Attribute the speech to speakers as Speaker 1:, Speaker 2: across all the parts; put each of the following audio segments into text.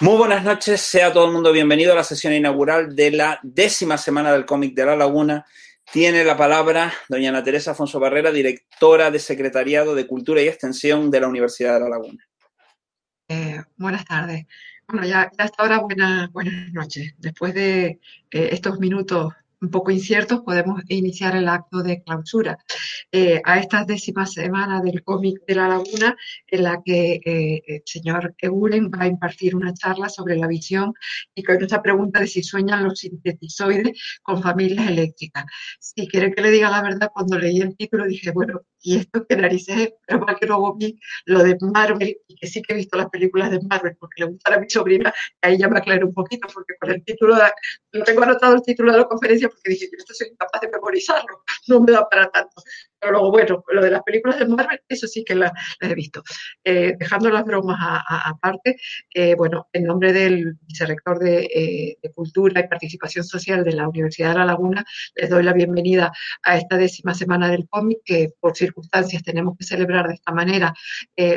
Speaker 1: Muy buenas noches, sea todo el mundo bienvenido a la sesión inaugural de la décima semana del cómic de La Laguna. Tiene la palabra doña Ana Teresa Afonso Barrera, directora de Secretariado de Cultura y Extensión de la Universidad de La Laguna.
Speaker 2: Eh, buenas tardes. Bueno, ya, hasta ahora buenas noches. Después de eh, estos minutos un poco inciertos, podemos iniciar el acto de clausura eh, a esta décima semana del cómic de la laguna, en la que eh, el señor Eguren va a impartir una charla sobre la visión y con esta pregunta de si sueñan los sintetizoides con familias eléctricas. Si quiere que le diga la verdad, cuando leí el título dije, bueno, y esto que narices pero para que luego vi lo de Marvel, y que sí que he visto las películas de Marvel, porque le gustan a mi sobrina, ahí ya me aclaré un poquito, porque con el título, de, no tengo anotado el título de la conferencia, porque dije, yo esto soy incapaz de memorizarlo, no me da para tanto. Pero luego, bueno, lo de las películas de Marvel, eso sí que las he visto. Eh, dejando las bromas aparte, eh, bueno, en nombre del vicerrector de, eh, de, Cultura y Participación Social de la Universidad de La Laguna, les doy la bienvenida a esta décima semana del cómic, que por circunstancias tenemos que celebrar de esta manera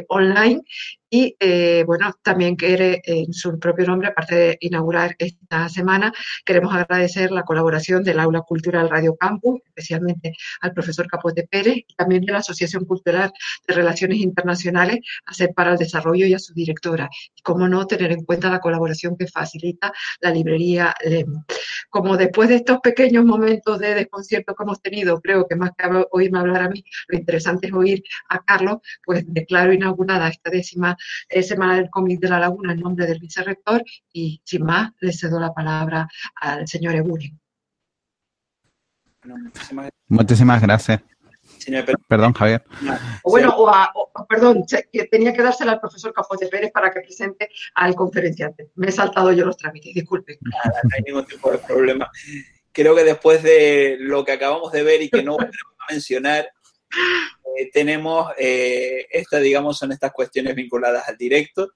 Speaker 2: online y eh, bueno, también quiere en su propio nombre, aparte de inaugurar esta semana, queremos agradecer la colaboración del Aula Cultural Radio Campus, especialmente al profesor Capote Pérez y también de la Asociación Cultural de Relaciones Internacionales, hacer para el desarrollo y a su directora. Y cómo no, tener en cuenta la colaboración que facilita la librería LEM. Como después de estos pequeños momentos de desconcierto que hemos tenido, creo que más que oírme hablar a mí, lo interesante es oír a Carlos, pues declaro inaugurada esta décima Semana del Cómic de la Laguna en nombre del vicerrector y sin más le cedo la palabra al señor Eburi.
Speaker 3: muchísimas, gracias. Perdón, Javier.
Speaker 2: bueno, perdón, que tenía que dársela al profesor Capote Pérez para que presente al conferenciante. Me he saltado yo los trámites, disculpen.
Speaker 1: Nada, no hay ningún tipo de problema. Creo que después de lo que acabamos de ver y que no voy a mencionar, eh, tenemos, eh, digamos, son estas cuestiones vinculadas al directo.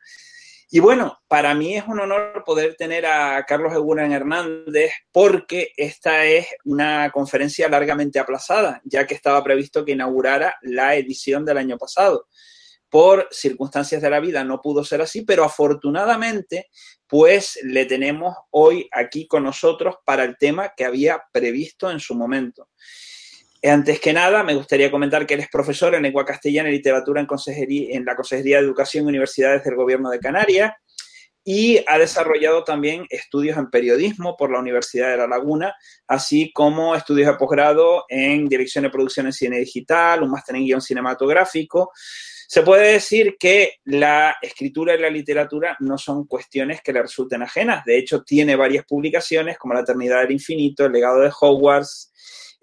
Speaker 1: Y bueno, para mí es un honor poder tener a Carlos Eguren Hernández porque esta es una conferencia largamente aplazada, ya que estaba previsto que inaugurara la edición del año pasado. Por circunstancias de la vida no pudo ser así, pero afortunadamente, pues le tenemos hoy aquí con nosotros para el tema que había previsto en su momento. Antes que nada, me gustaría comentar que él es profesor en lengua castellana y literatura en, en la Consejería de Educación y Universidades del Gobierno de Canarias y ha desarrollado también estudios en periodismo por la Universidad de La Laguna, así como estudios de posgrado en dirección de producción en cine digital, un máster en guion cinematográfico. Se puede decir que la escritura y la literatura no son cuestiones que le resulten ajenas. De hecho, tiene varias publicaciones como La Eternidad del Infinito, El legado de Hogwarts,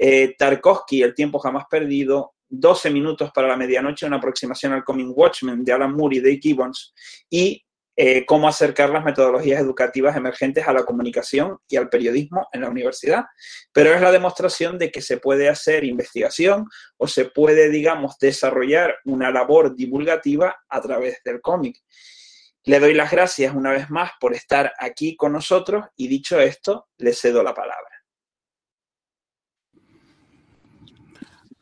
Speaker 1: eh, Tarkovsky, El tiempo jamás perdido, 12 minutos para la medianoche, una aproximación al Coming Watchmen de Alan Moore y Dave Gibbons, y eh, cómo acercar las metodologías educativas emergentes a la comunicación y al periodismo en la universidad. Pero es la demostración de que se puede hacer investigación o se puede, digamos, desarrollar una labor divulgativa a través del cómic. Le doy las gracias una vez más por estar aquí con nosotros y dicho esto, le cedo la palabra.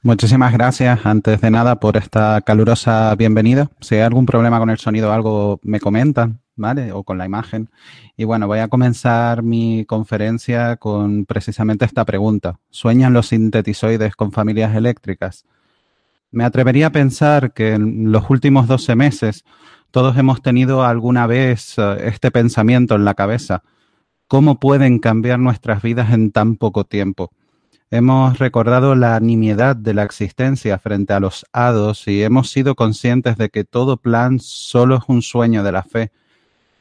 Speaker 3: Muchísimas gracias, antes de nada, por esta calurosa bienvenida. Si hay algún problema con el sonido algo, me comentan, ¿vale? O con la imagen. Y bueno, voy a comenzar mi conferencia con precisamente esta pregunta. ¿Sueñan los sintetizoides con familias eléctricas? Me atrevería a pensar que en los últimos 12 meses todos hemos tenido alguna vez eh, este pensamiento en la cabeza. ¿Cómo pueden cambiar nuestras vidas en tan poco tiempo? Hemos recordado la nimiedad de la existencia frente a los hados y hemos sido conscientes de que todo plan solo es un sueño de la fe,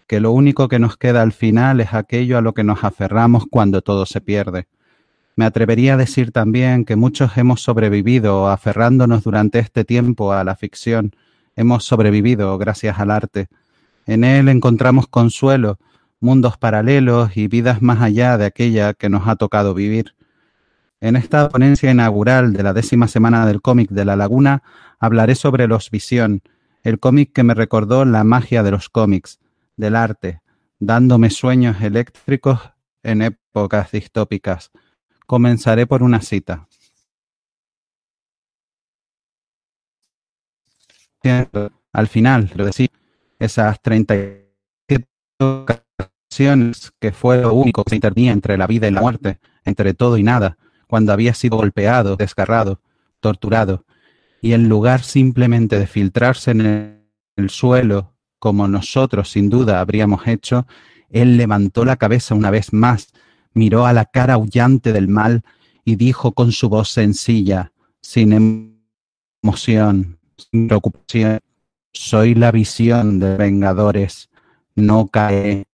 Speaker 3: que lo único que nos queda al final es aquello a lo que nos aferramos cuando todo se pierde. Me atrevería a decir también que muchos hemos sobrevivido aferrándonos durante este tiempo a la ficción, hemos sobrevivido gracias al arte. En él encontramos consuelo, mundos paralelos y vidas más allá de aquella que nos ha tocado vivir. En esta ponencia inaugural de la décima semana del cómic de La Laguna hablaré sobre Los Visión, el cómic que me recordó la magia de los cómics, del arte, dándome sueños eléctricos en épocas distópicas. Comenzaré por una cita. Al final, lo decía, esas 37 ocasiones que fue lo único que se intervenía entre la vida y la muerte, entre todo y nada, cuando había sido golpeado, desgarrado, torturado, y en lugar simplemente de filtrarse en el suelo, como nosotros sin duda habríamos hecho, él levantó la cabeza una vez más, miró a la cara aullante del mal y dijo con su voz sencilla, sin emoción, sin preocupación, soy la visión de vengadores, no cae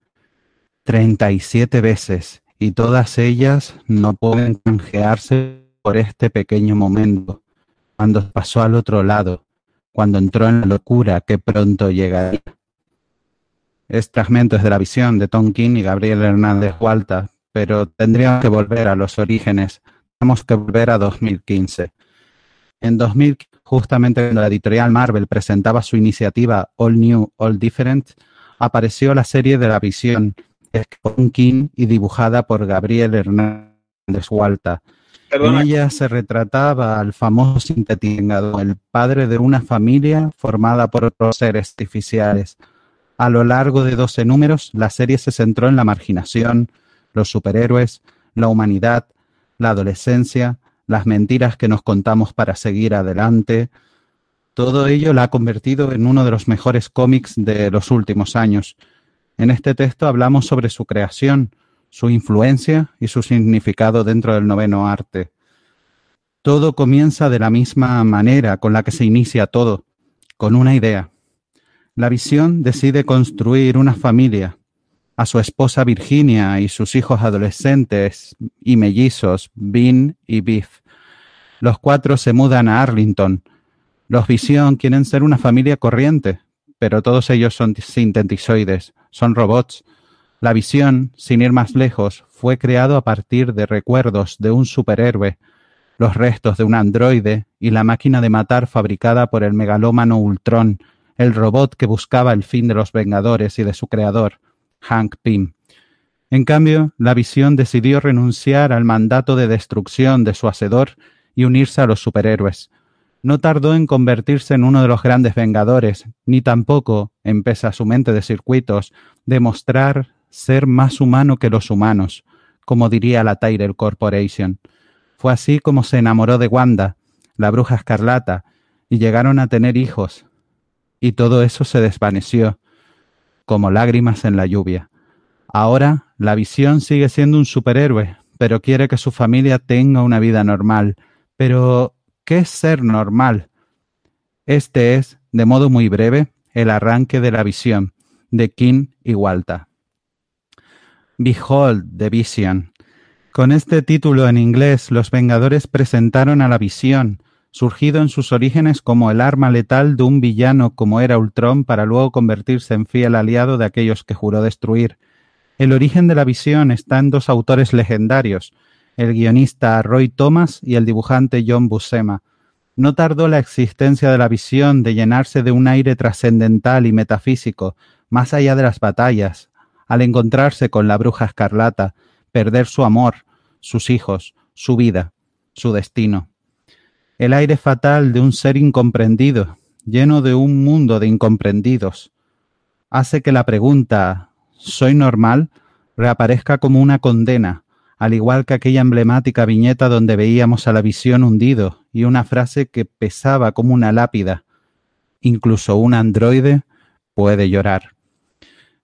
Speaker 3: treinta y siete veces y todas ellas no pueden canjearse por este pequeño momento, cuando pasó al otro lado, cuando entró en la locura que pronto llegaría. Es fragmentos de la visión de Tom King y Gabriel Hernández Hualta, pero tendríamos que volver a los orígenes, tenemos que volver a 2015. En 2000, justamente cuando la editorial Marvel presentaba su iniciativa All New, All Different, apareció la serie de la visión, King y dibujada por Gabriel Hernández Hualta. En ella se retrataba al famoso sintetizador, el padre de una familia formada por otros seres artificiales, a lo largo de 12 números, la serie se centró en la marginación, los superhéroes, la humanidad, la adolescencia, las mentiras que nos contamos para seguir adelante. Todo ello la ha convertido en uno de los mejores cómics de los últimos años. En este texto hablamos sobre su creación, su influencia y su significado dentro del noveno arte. Todo comienza de la misma manera con la que se inicia todo, con una idea. La visión decide construir una familia. A su esposa Virginia y sus hijos adolescentes y mellizos, Bean y Biff. Los cuatro se mudan a Arlington. Los Visión quieren ser una familia corriente, pero todos ellos son sintetizoides, son robots. La visión, sin ir más lejos, fue creado a partir de recuerdos de un superhéroe, los restos de un androide y la máquina de matar fabricada por el megalómano Ultron, el robot que buscaba el fin de los Vengadores y de su creador, Hank Pym. En cambio, la visión decidió renunciar al mandato de destrucción de su hacedor y unirse a los superhéroes. No tardó en convertirse en uno de los grandes Vengadores, ni tampoco, en su mente de circuitos, demostrar ser más humano que los humanos, como diría la Tyrell Corporation. Fue así como se enamoró de Wanda, la bruja escarlata, y llegaron a tener hijos, y todo eso se desvaneció, como lágrimas en la lluvia. Ahora, la visión sigue siendo un superhéroe, pero quiere que su familia tenga una vida normal. Pero, ¿qué es ser normal? Este es, de modo muy breve, el arranque de la visión, de King y Walta. Behold the Vision. Con este título en inglés, los Vengadores presentaron a la visión, surgido en sus orígenes como el arma letal de un villano como era Ultron para luego convertirse en fiel aliado de aquellos que juró destruir. El origen de la visión está en dos autores legendarios, el guionista Roy Thomas y el dibujante John Buscema. No tardó la existencia de la visión de llenarse de un aire trascendental y metafísico, más allá de las batallas, al encontrarse con la bruja escarlata, perder su amor, sus hijos, su vida, su destino el aire fatal de un ser incomprendido, lleno de un mundo de incomprendidos, hace que la pregunta ¿soy normal? reaparezca como una condena, al igual que aquella emblemática viñeta donde veíamos a la visión hundido y una frase que pesaba como una lápida. Incluso un androide puede llorar.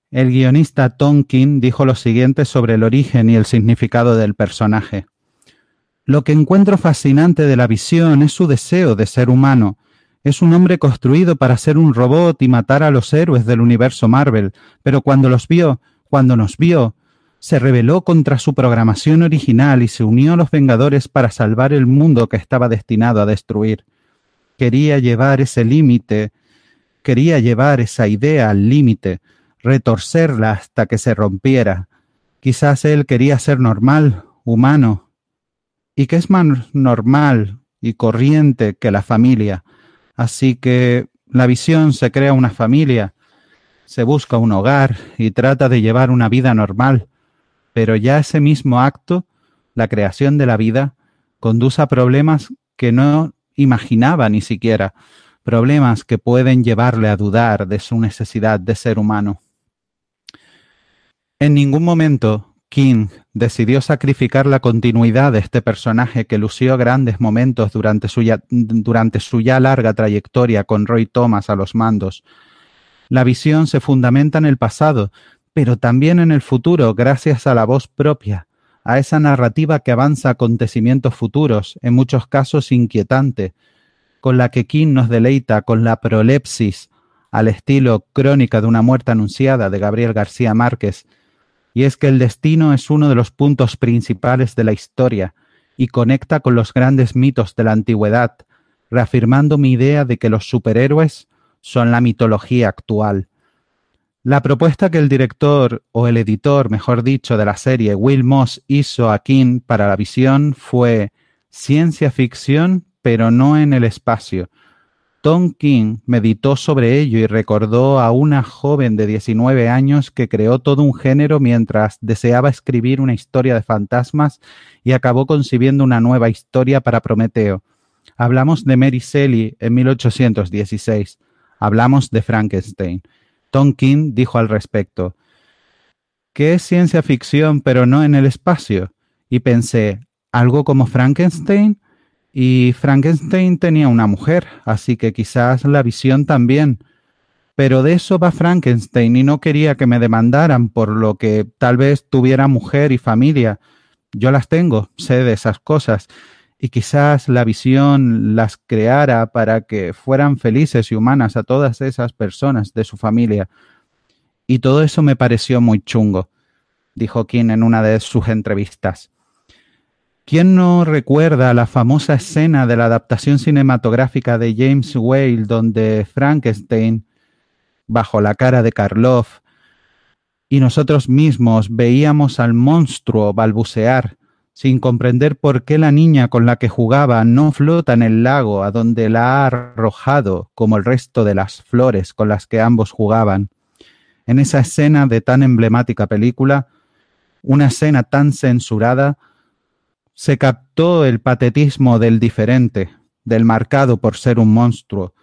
Speaker 3: El guionista Tonkin dijo lo siguiente sobre el origen y el significado del personaje. Lo que encuentro fascinante de la visión es su deseo de ser humano. Es un hombre construido para ser un robot y matar a los héroes del universo Marvel, pero cuando los vio, cuando nos vio, se rebeló contra su programación original y se unió a los Vengadores para salvar el mundo que estaba destinado a destruir. Quería llevar ese límite, quería llevar esa idea al límite, retorcerla hasta que se rompiera. Quizás él quería ser normal, humano, y que es más normal y corriente que la familia. Así que la visión se crea una familia, se busca un hogar y trata de llevar una vida normal, pero ya ese mismo acto, la creación de la vida, conduce a problemas que no imaginaba ni siquiera, problemas que pueden llevarle a dudar de su necesidad de ser humano. En ningún momento King decidió sacrificar la continuidad de este personaje que lució grandes momentos durante su, ya, durante su ya larga trayectoria con Roy Thomas a los mandos. La visión se fundamenta en el pasado, pero también en el futuro gracias a la voz propia, a esa narrativa que avanza acontecimientos futuros, en muchos casos inquietante, con la que King nos deleita con la prolepsis, al estilo Crónica de una muerte anunciada de Gabriel García Márquez, y es que el destino es uno de los puntos principales de la historia y conecta con los grandes mitos de la antigüedad, reafirmando mi idea de que los superhéroes son la mitología actual. La propuesta que el director, o el editor, mejor dicho, de la serie, Will Moss hizo a King para la visión fue ciencia ficción, pero no en el espacio, Tom King meditó sobre ello y recordó a una joven de 19 años que creó todo un género mientras deseaba escribir una historia de fantasmas y acabó concibiendo una nueva historia para Prometeo. Hablamos de Mary Shelley en 1816. Hablamos de Frankenstein. Tom King dijo al respecto, ¿qué es ciencia ficción pero no en el espacio? Y pensé, ¿algo como Frankenstein? Y Frankenstein tenía una mujer, así que quizás la visión también. Pero de eso va Frankenstein y no quería que me demandaran por lo que tal vez tuviera mujer y familia. Yo las tengo, sé de esas cosas. Y quizás la visión las creara para que fueran felices y humanas a todas esas personas de su familia. Y todo eso me pareció muy chungo, dijo King en una de sus entrevistas. ¿Quién no recuerda la famosa escena de la adaptación cinematográfica de James Whale donde Frankenstein, bajo la cara de Karloff, y nosotros mismos veíamos al monstruo balbucear, sin comprender por qué la niña con la que jugaba no flota en el lago a donde la ha arrojado como el resto de las flores con las que ambos jugaban? En esa escena de tan emblemática película, una escena tan censurada, se captó el patetismo del diferente, del marcado por ser un monstruo,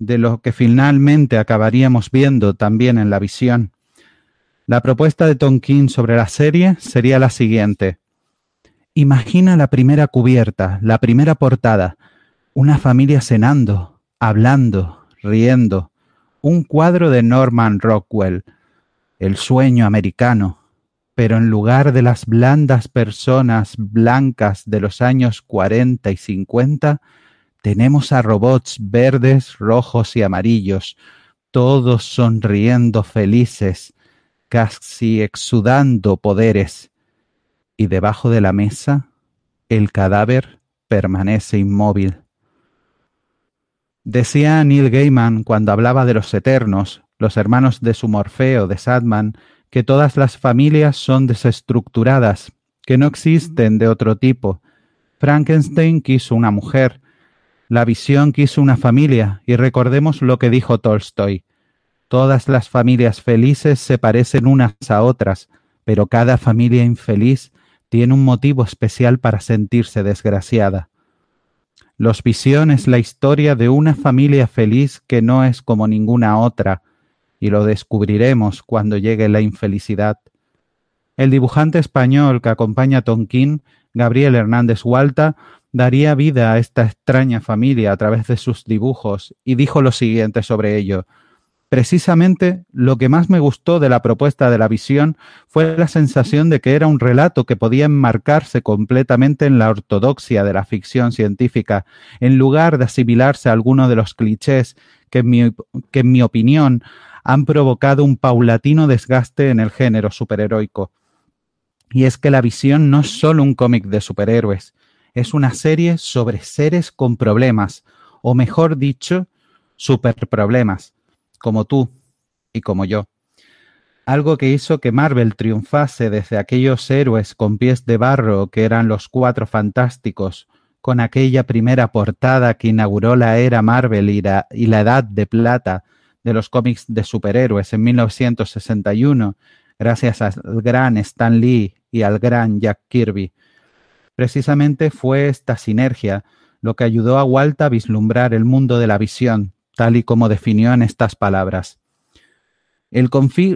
Speaker 3: de lo que finalmente acabaríamos viendo también en la visión. La propuesta de Tonkin sobre la serie sería la siguiente. Imagina la primera cubierta, la primera portada, una familia cenando, hablando, riendo, un cuadro de Norman Rockwell, el sueño americano, pero en lugar de las blandas personas blancas de los años 40 y 50, tenemos a robots verdes, rojos y amarillos, todos sonriendo felices, casi exudando poderes. Y debajo de la mesa, el cadáver permanece inmóvil. Decía Neil Gaiman cuando hablaba de los eternos, los hermanos de su Morfeo, de Sadman, que todas las familias son desestructuradas, que no existen de otro tipo. Frankenstein quiso una mujer, la visión quiso una familia, y recordemos lo que dijo Tolstoy. Todas las familias felices se parecen unas a otras, pero cada familia infeliz tiene un motivo especial para sentirse desgraciada. Los Visión es la historia de una familia feliz que no es como ninguna otra, y lo descubriremos cuando llegue la infelicidad. El dibujante español que acompaña a Tonquín, Gabriel Hernández Hualta, daría vida a esta extraña familia a través de sus dibujos y dijo lo siguiente sobre ello. Precisamente lo que más me gustó de la propuesta de la visión fue la sensación de que era un relato que podía enmarcarse completamente en la ortodoxia de la ficción científica, en lugar de asimilarse a alguno de los clichés que en mi, opinión han provocado un paulatino desgaste en el género superheroico. Y es que la visión no es solo un cómic de superhéroes, es una serie sobre seres con problemas, o mejor dicho, superproblemas, como tú y como yo. Algo que hizo que Marvel triunfase desde aquellos héroes con pies de barro que eran los cuatro fantásticos, con aquella primera portada que inauguró la era Marvel y la, edad de plata, de los cómics de superhéroes en 1961, gracias al gran Stan Lee y al gran Jack Kirby. Precisamente fue esta sinergia lo que ayudó a Walt a vislumbrar el mundo de la visión, tal y como definió en estas palabras. El,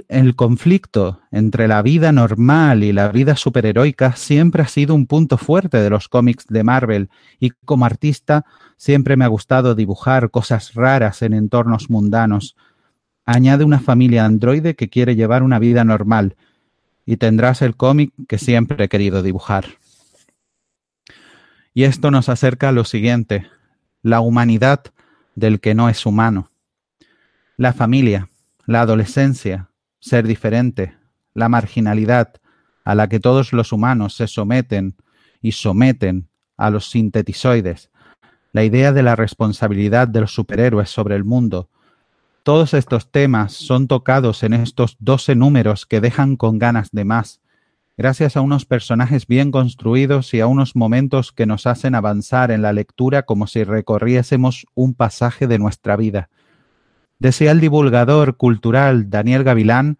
Speaker 3: el, conflicto entre la vida normal y la vida superheroica siempre ha sido un punto fuerte de los cómics de Marvel y como artista siempre me ha gustado dibujar cosas raras en entornos mundanos. Añade una familia androide que quiere llevar una vida normal y tendrás el cómic que siempre he querido dibujar. Y esto nos acerca a lo siguiente, la humanidad del que no es humano. La familia, la adolescencia, ser diferente, la marginalidad a la que todos los humanos se someten y someten a los sintetizoides, la idea de la responsabilidad de los superhéroes sobre el mundo. Todos estos temas son tocados en estos doce números que dejan con ganas de más, gracias a unos personajes bien construidos y a unos momentos que nos hacen avanzar en la lectura como si recorriésemos un pasaje de nuestra vida. Decía el divulgador cultural Daniel Gavilán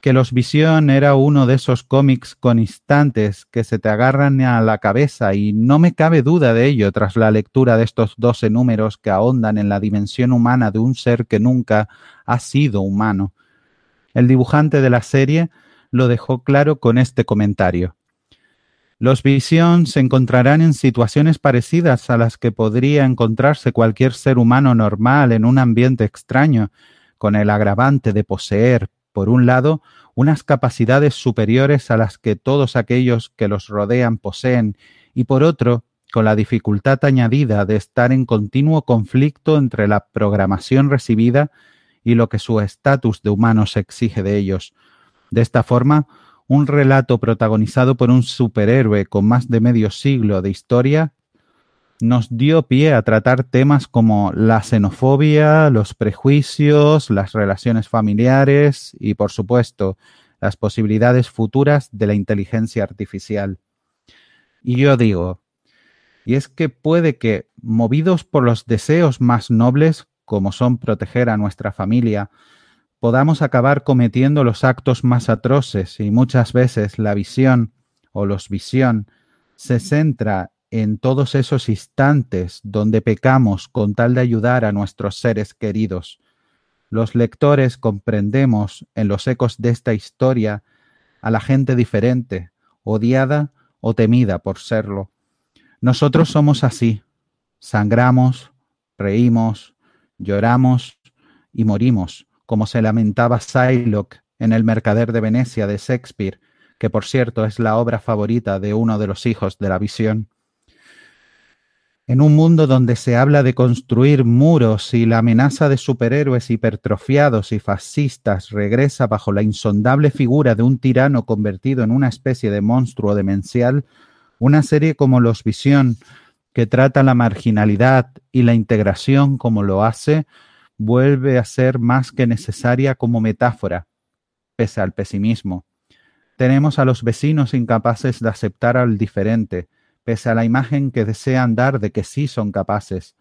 Speaker 3: que Los Visión era uno de esos cómics con instantes que se te agarran a la cabeza y no me cabe duda de ello tras la lectura de estos doce números que ahondan en la dimensión humana de un ser que nunca ha sido humano. El dibujante de la serie lo dejó claro con este comentario. Los Visión se encontrarán en situaciones parecidas a las que podría encontrarse cualquier ser humano normal en un ambiente extraño, con el agravante de poseer, por un lado, unas capacidades superiores a las que todos aquellos que los rodean poseen, y por otro, con la dificultad añadida de estar en continuo conflicto entre la programación recibida y lo que su estatus de humanos exige de ellos, de esta forma, un relato protagonizado por un superhéroe con más de medio siglo de historia nos dio pie a tratar temas como la xenofobia, los prejuicios, las relaciones familiares y, por supuesto, las posibilidades futuras de la inteligencia artificial. Y yo digo, y es que puede que, movidos por los deseos más nobles, como son proteger a nuestra familia, podamos acabar cometiendo los actos más atroces y muchas veces la visión o los visión se centra en todos esos instantes donde pecamos con tal de ayudar a nuestros seres queridos. Los lectores comprendemos en los ecos de esta historia a la gente diferente, odiada o temida por serlo. Nosotros somos así. Sangramos, reímos, lloramos y morimos como se lamentaba Shylock en El Mercader de Venecia de Shakespeare, que por cierto es la obra favorita de uno de los hijos de la visión. En un mundo donde se habla de construir muros y la amenaza de superhéroes hipertrofiados y fascistas regresa bajo la insondable figura de un tirano convertido en una especie de monstruo demencial, una serie como Los Visión, que trata la marginalidad y la integración como lo hace, vuelve a ser más que necesaria como metáfora, pese al pesimismo. Tenemos a los vecinos incapaces de aceptar al diferente, pese a la imagen que desean dar de que sí son capaces.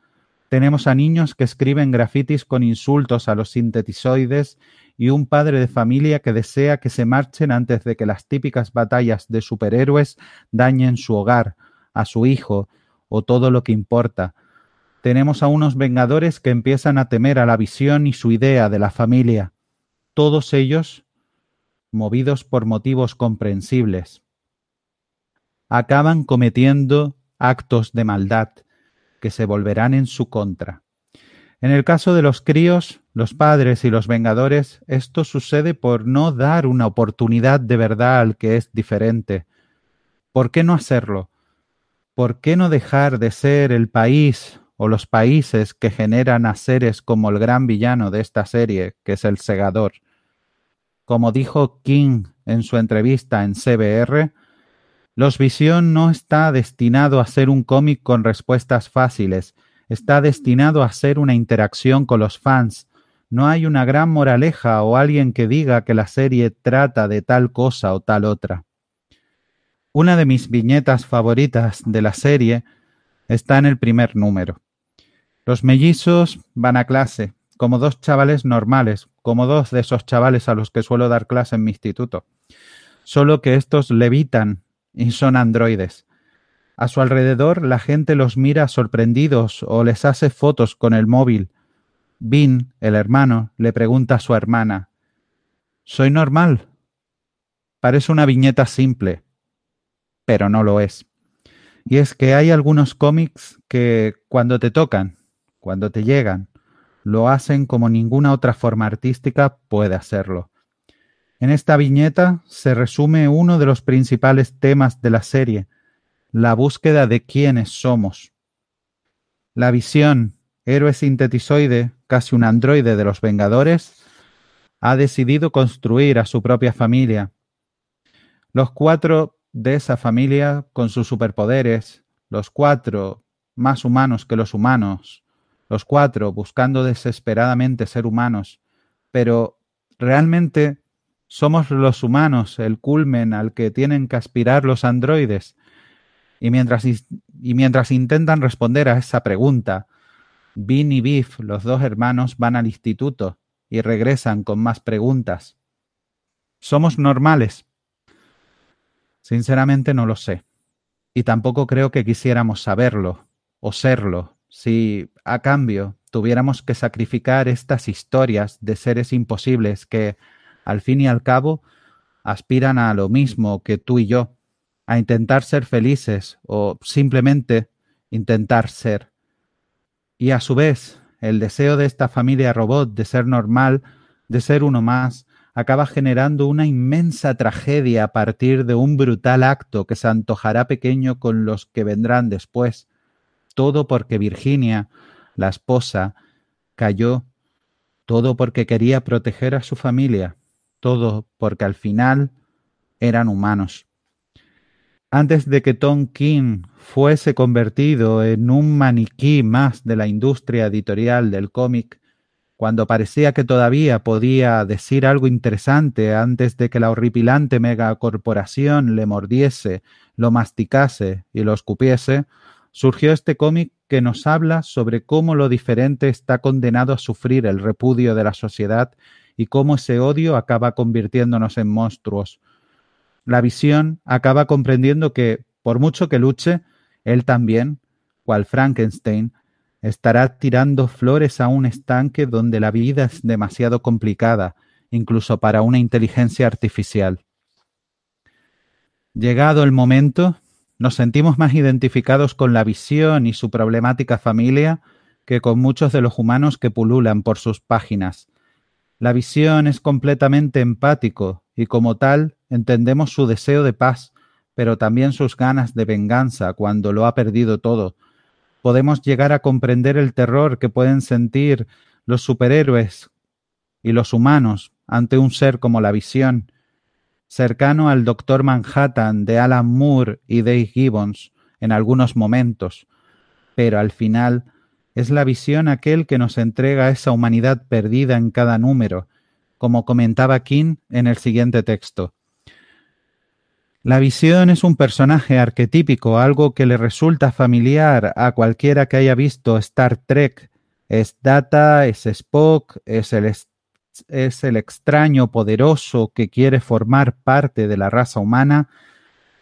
Speaker 3: Tenemos a niños que escriben grafitis con insultos a los sintetizoides y un padre de familia que desea que se marchen antes de que las típicas batallas de superhéroes dañen su hogar, a su hijo o todo lo que importa, tenemos a unos vengadores que empiezan a temer a la visión y su idea de la familia, todos ellos movidos por motivos comprensibles. Acaban cometiendo actos de maldad que se volverán en su contra. En el caso de los críos, los padres y los vengadores, esto sucede por no dar una oportunidad de verdad al que es diferente. ¿Por qué no hacerlo? ¿Por qué no dejar de ser el país o los países que generan a seres como el gran villano de esta serie, que es el segador. Como dijo King en su entrevista en CBR, Los Visión no está destinado a ser un cómic con respuestas fáciles, está destinado a ser una interacción con los fans. No hay una gran moraleja o alguien que diga que la serie trata de tal cosa o tal otra. Una de mis viñetas favoritas de la serie está en el primer número. Los mellizos van a clase, como dos chavales normales, como dos de esos chavales a los que suelo dar clase en mi instituto. Solo que estos levitan y son androides. A su alrededor la gente los mira sorprendidos o les hace fotos con el móvil. Vin, el hermano, le pregunta a su hermana, Soy normal. Parece una viñeta simple, pero no lo es. Y es que hay algunos cómics que cuando te tocan, cuando te llegan, lo hacen como ninguna otra forma artística puede hacerlo. En esta viñeta se resume uno de los principales temas de la serie, la búsqueda de quiénes somos. La visión, héroe sintetizoide, casi un androide de los Vengadores, ha decidido construir a su propia familia. Los cuatro de esa familia, con sus superpoderes, los cuatro más humanos que los humanos, los cuatro buscando desesperadamente ser humanos, pero realmente somos los humanos el culmen al que tienen que aspirar los androides. Y mientras, y mientras intentan responder a esa pregunta, Bean y Biff, los dos hermanos, van al instituto y regresan con más preguntas. ¿Somos normales? Sinceramente no lo sé. Y tampoco creo que quisiéramos saberlo o serlo si a cambio tuviéramos que sacrificar estas historias de seres imposibles que, al fin y al cabo, aspiran a lo mismo que tú y yo, a intentar ser felices o simplemente intentar ser. Y a su vez, el deseo de esta familia robot de ser normal, de ser uno más, acaba generando una inmensa tragedia a partir de un brutal acto que se antojará pequeño con los que vendrán después, todo porque Virginia, la esposa, cayó, todo porque quería proteger a su familia, todo porque al final eran humanos. Antes de que Tom King fuese convertido en un maniquí más de la industria editorial del cómic, cuando parecía que todavía podía decir algo interesante antes de que la horripilante megacorporación le mordiese, lo masticase y lo escupiese, surgió este cómic que nos habla sobre cómo lo diferente está condenado a sufrir el repudio de la sociedad y cómo ese odio acaba convirtiéndonos en monstruos. La visión acaba comprendiendo que, por mucho que luche, él también, cual Frankenstein, estará tirando flores a un estanque donde la vida es demasiado complicada, incluso para una inteligencia artificial. Llegado el momento, nos sentimos más identificados con la visión y su problemática familia que con muchos de los humanos que pululan por sus páginas. La visión es completamente empático y como tal entendemos su deseo de paz, pero también sus ganas de venganza cuando lo ha perdido todo. Podemos llegar a comprender el terror que pueden sentir los superhéroes y los humanos ante un ser como la visión, cercano al Doctor Manhattan de Alan Moore y Dave Gibbons en algunos momentos, pero al final es la visión aquel que nos entrega esa humanidad perdida en cada número, como comentaba King en el siguiente texto. La visión es un personaje arquetípico, algo que le resulta familiar a cualquiera que haya visto Star Trek. Es Data, es Spock, es el es el extraño poderoso que quiere formar parte de la raza humana.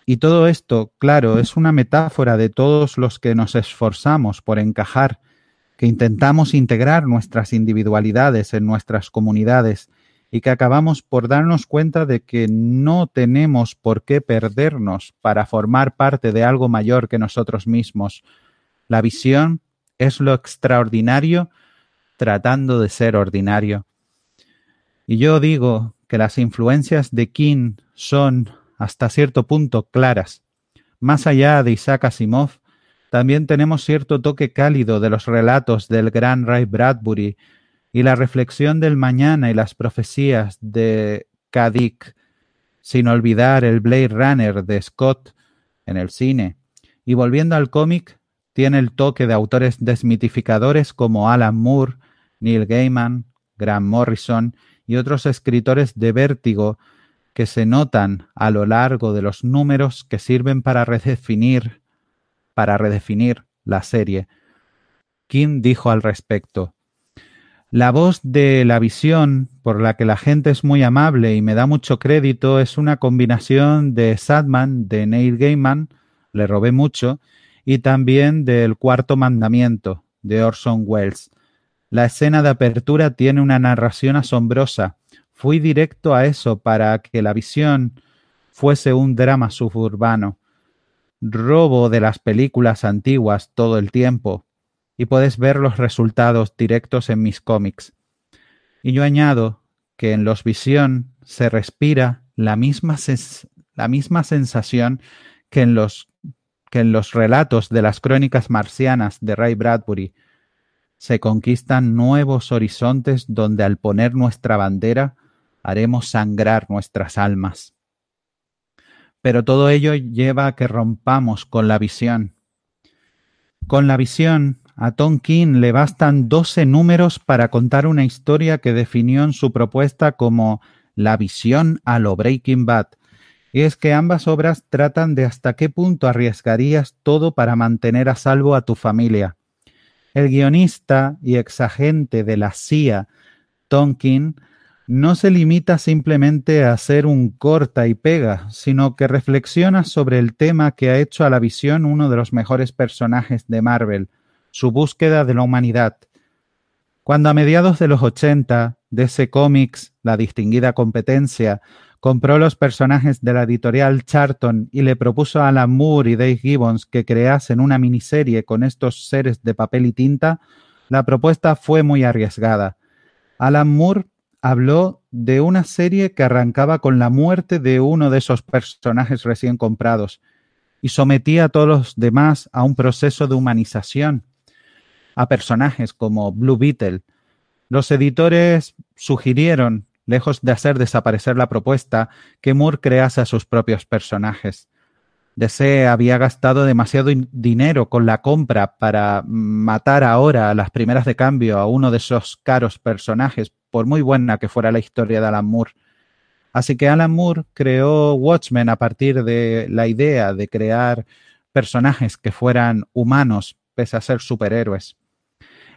Speaker 3: Y todo esto, claro, es una metáfora de todos los que nos esforzamos por encajar, que intentamos integrar nuestras individualidades en nuestras comunidades y que acabamos por darnos cuenta de que no tenemos por qué perdernos para formar parte de algo mayor que nosotros mismos. La visión es lo extraordinario tratando de ser ordinario. Y yo digo que las influencias de King son hasta cierto punto claras. Más allá de Isaac Asimov, también tenemos cierto toque cálido de los relatos del gran Ray Bradbury y la reflexión del mañana y las profecías de K. sin olvidar el Blade Runner de Scott en el cine. Y volviendo al cómic, tiene el toque de autores desmitificadores como Alan Moore, Neil Gaiman, Grant Morrison y otros escritores de vértigo que se notan a lo largo de los números que sirven para redefinir para redefinir la serie. Kim dijo al respecto La voz de la visión, por la que la gente es muy amable y me da mucho crédito, es una combinación de Sadman, de Neil Gaiman, le robé mucho, y también del Cuarto Mandamiento, de Orson Welles. La escena de apertura tiene una narración asombrosa, Fui directo a eso para que la visión fuese un drama suburbano. Robo de las películas antiguas todo el tiempo y puedes ver los resultados directos en mis cómics. Y yo añado que en los visión se respira la misma, la misma sensación que en, los, que en los relatos de las crónicas marcianas de Ray Bradbury. Se conquistan nuevos horizontes donde al poner nuestra bandera haremos sangrar nuestras almas. Pero todo ello lleva a que rompamos con la visión. Con la visión, a Tom le bastan doce números para contar una historia que definió en su propuesta como la visión a lo Breaking Bad. Y es que ambas obras tratan de hasta qué punto arriesgarías todo para mantener a salvo a tu familia. El guionista y exagente de la CIA, King, no se limita simplemente a hacer un corta y pega, sino que reflexiona sobre el tema que ha hecho a la visión uno de los mejores personajes de Marvel, su búsqueda de la humanidad. Cuando a mediados de los 80, DC Comics, la distinguida competencia, compró los personajes de la editorial Charlton y le propuso a Alan Moore y Dave Gibbons que creasen una miniserie con estos seres de papel y tinta, la propuesta fue muy arriesgada. Alan Moore habló de una serie que arrancaba con la muerte de uno de esos personajes recién comprados y sometía a todos los demás a un proceso de humanización, a personajes como Blue Beetle. Los editores sugirieron, lejos de hacer desaparecer la propuesta, que Moore crease a sus propios personajes. DC había gastado demasiado dinero con la compra para matar ahora a las primeras de cambio a uno de esos caros personajes, por muy buena que fuera la historia de Alan Moore. Así que Alan Moore creó Watchmen a partir de la idea de crear personajes que fueran humanos pese a ser superhéroes.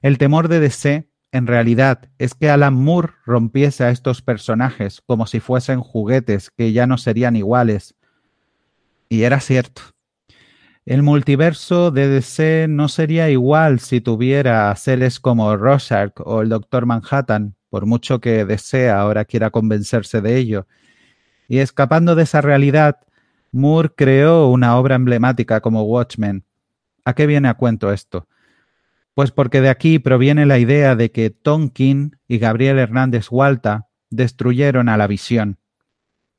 Speaker 3: El temor de DC en realidad es que Alan Moore rompiese a estos personajes como si fuesen juguetes que ya no serían iguales y era cierto. El multiverso de DC no sería igual si tuviera seres como Rorschach o el Doctor Manhattan, por mucho que DC ahora quiera convencerse de ello. Y escapando de esa realidad, Moore creó una obra emblemática como Watchmen. ¿A qué viene a cuento esto? Pues porque de aquí proviene la idea de que Tonkin y Gabriel Hernández Hualta destruyeron a la visión.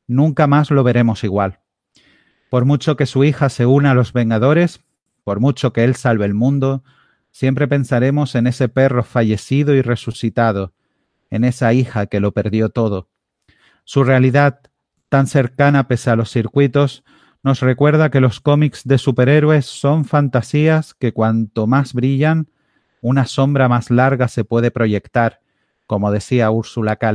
Speaker 3: Nunca más lo veremos igual. Por mucho que su hija se una a los Vengadores, por mucho que él salve el mundo, siempre pensaremos en ese perro fallecido y resucitado, en esa hija que lo perdió todo. Su realidad, tan cercana pese a los circuitos, nos recuerda que los cómics de superhéroes son fantasías que cuanto más brillan, una sombra más larga se puede proyectar, como decía Úrsula K.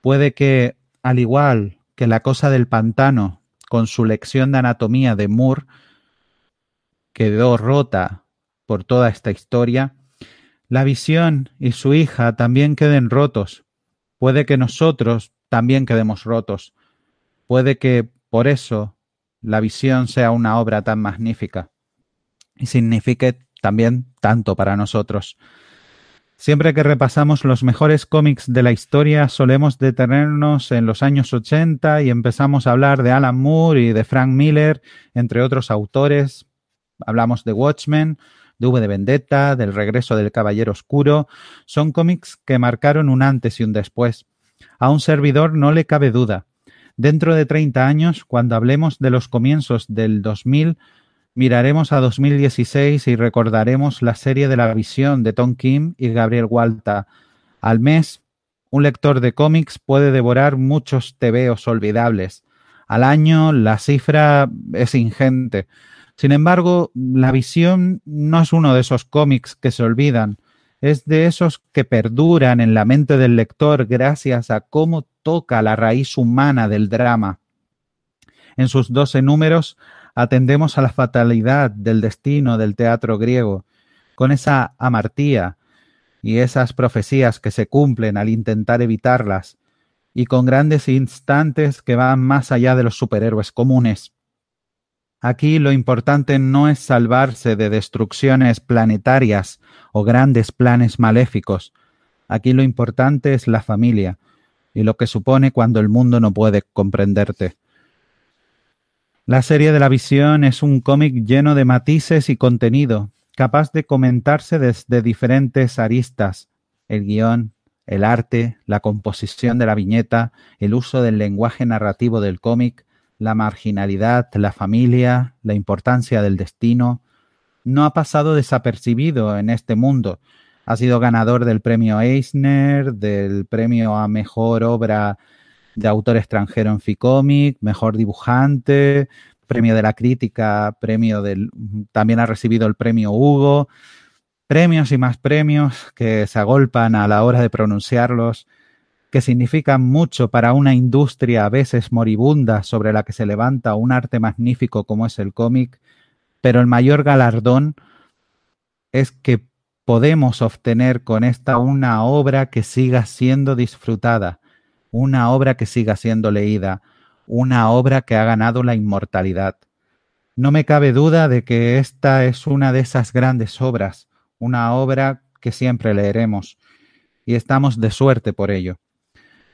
Speaker 3: Puede que, al igual que la cosa del pantano con su lección de anatomía de Moore quedó rota por toda esta historia, la visión y su hija también queden rotos. Puede que nosotros también quedemos rotos. Puede que por eso la visión sea una obra tan magnífica y signifique también tanto para nosotros. Siempre que repasamos los mejores cómics de la historia solemos detenernos en los años 80 y empezamos a hablar de Alan Moore y de Frank Miller, entre otros autores. Hablamos de Watchmen, de V de Vendetta, del regreso del Caballero Oscuro. Son cómics que marcaron un antes y un después. A un servidor no le cabe duda. Dentro de 30 años, cuando hablemos de los comienzos del 2000, Miraremos a 2016 y recordaremos la serie de la visión de Tom Kim y Gabriel Walta. Al mes, un lector de cómics puede devorar muchos tebeos olvidables. Al año, la cifra es ingente. Sin embargo, la visión no es uno de esos cómics que se olvidan, es de esos que perduran en la mente del lector gracias a cómo toca la raíz humana del drama. En sus doce números atendemos a la fatalidad del destino del teatro griego, con esa amartía y esas profecías que se cumplen al intentar evitarlas, y con grandes instantes que van más allá de los superhéroes comunes. Aquí lo importante no es salvarse de destrucciones planetarias o grandes planes maléficos. Aquí lo importante es la familia, y lo que supone cuando el mundo no puede comprenderte. La serie de la visión es un cómic lleno de matices y contenido, capaz de comentarse desde diferentes aristas, el guion, el arte, la composición de la viñeta, el uso del lenguaje narrativo del cómic, la marginalidad, la familia, la importancia del destino, no ha pasado desapercibido en este mundo. Ha sido ganador del premio Eisner, del premio a mejor obra de autor extranjero en Ficomic, mejor dibujante, premio de la crítica, premio del también ha recibido el premio Hugo, premios y más premios que se agolpan a la hora de pronunciarlos, que significan mucho para una industria a veces moribunda sobre la que se levanta un arte magnífico como es el cómic, pero el mayor galardón es que podemos obtener con esta una obra que siga siendo disfrutada, una obra que siga siendo leída, una obra que ha ganado la inmortalidad. No me cabe duda de que esta es una de esas grandes obras, una obra que siempre leeremos, y estamos de suerte por ello.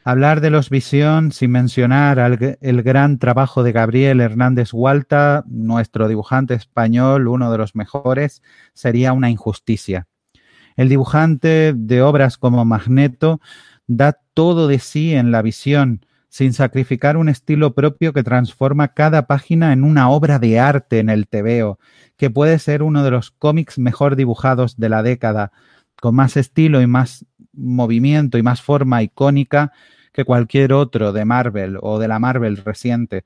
Speaker 3: Hablar de los Visión sin mencionar el gran trabajo de Gabriel Hernández Hualta, nuestro dibujante español, uno de los mejores, sería una injusticia. El dibujante de obras como Magneto da todo de sí en la visión, sin sacrificar un estilo propio que transforma cada página en una obra de arte en el tebeo, que puede ser uno de los cómics mejor dibujados de la década, con más estilo y más movimiento y más forma icónica que cualquier otro de Marvel o de la Marvel reciente.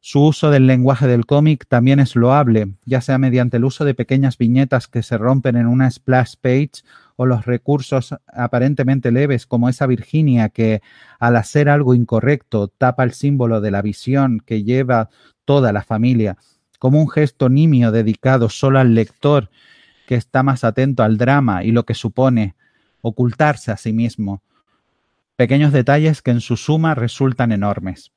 Speaker 3: Su uso del lenguaje del cómic también es loable, ya sea mediante el uso de pequeñas viñetas que se rompen en una splash page o los recursos aparentemente leves como esa Virginia que al hacer algo incorrecto tapa el símbolo de la visión que lleva toda la familia, como un gesto nimio dedicado solo al lector que está más atento al drama y lo que supone ocultarse a sí mismo. Pequeños detalles que en su suma resultan enormes.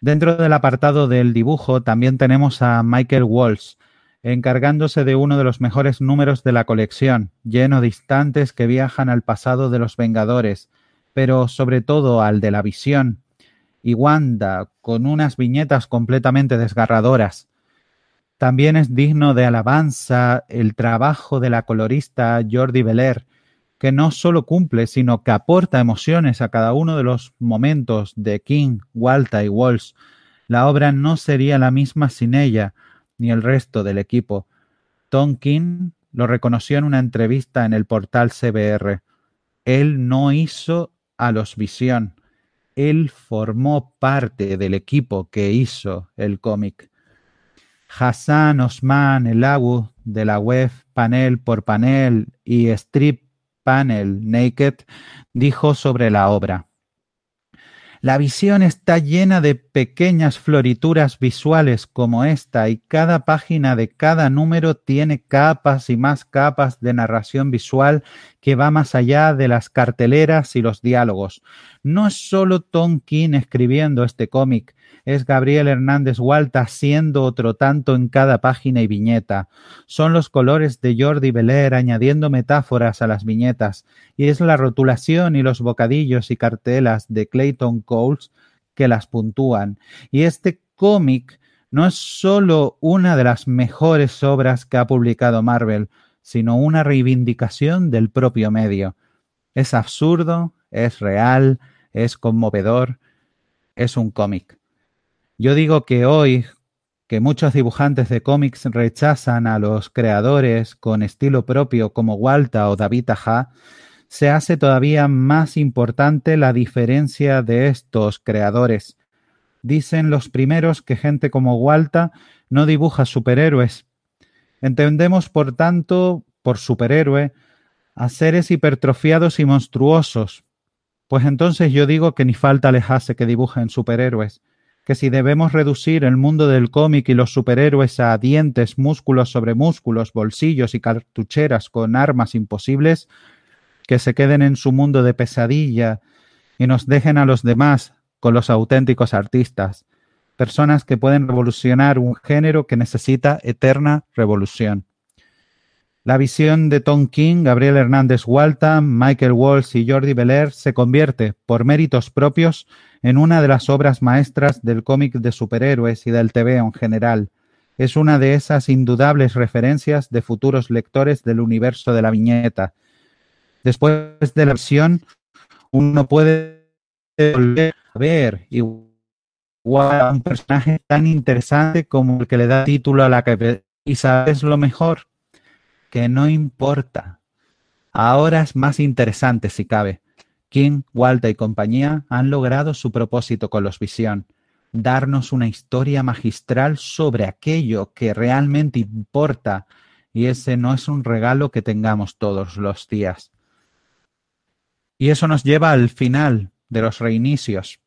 Speaker 3: Dentro del apartado del dibujo también tenemos a Michael Walsh, encargándose de uno de los mejores números de la colección, lleno de instantes que viajan al pasado de los Vengadores, pero sobre todo al de la visión, y Wanda, con unas viñetas completamente desgarradoras. También es digno de alabanza el trabajo de la colorista Jordi Belair, que no solo cumple, sino que aporta emociones a cada uno de los momentos de King, Walter y Walsh. La obra no sería la misma sin ella, ni el resto del equipo. Tom King lo reconoció en una entrevista en el portal CBR. Él no hizo a los Visión. Él formó parte del equipo que hizo el cómic. Hassan Osman El Abu de la web Panel por Panel y Strip Panel Naked dijo sobre la obra. La visión está llena de pequeñas florituras visuales como esta y cada página de cada número tiene capas y más capas de narración visual que va más allá de las carteleras y los diálogos. No es solo Tom King escribiendo este cómic, es Gabriel Hernández Hualta haciendo otro tanto en cada página y viñeta. Son los colores de Jordi Belair añadiendo metáforas a las viñetas, y es la rotulación y los bocadillos y cartelas de Clayton Coles que las puntúan. Y este cómic no es solo una de las mejores obras que ha publicado Marvel, sino una reivindicación del propio medio. Es absurdo, es real, es conmovedor, es un cómic. Yo digo que hoy, que muchos dibujantes de cómics rechazan a los creadores con estilo propio como Walta o David Aja, se hace todavía más importante la diferencia de estos creadores. Dicen los primeros que gente como Walta no dibuja superhéroes. Entendemos, por tanto, por superhéroe, a seres hipertrofiados y monstruosos. Pues entonces yo digo que ni falta les hace que dibujen superhéroes que si debemos reducir el mundo del cómic y los superhéroes a dientes, músculos sobre músculos, bolsillos y cartucheras con armas imposibles, que se queden en su mundo de pesadilla y nos dejen a los demás con los auténticos artistas, personas que pueden revolucionar un género que necesita eterna revolución. La visión de Tom King, Gabriel Hernández Waltham, Michael Walsh y Jordi Belair se convierte, por méritos propios, en una de las obras maestras del cómic de superhéroes y del TV en general. Es una de esas indudables referencias de futuros lectores del universo de la viñeta. Después de la visión, uno puede volver a ver igual a un personaje tan interesante como el que le da título a la que y sabes lo mejor que no importa. Ahora es más interesante si cabe. King, Walter y compañía han logrado su propósito con los Visión, darnos una historia magistral sobre aquello que realmente importa, y ese no es un regalo que tengamos todos los días. Y eso nos lleva al final de los reinicios.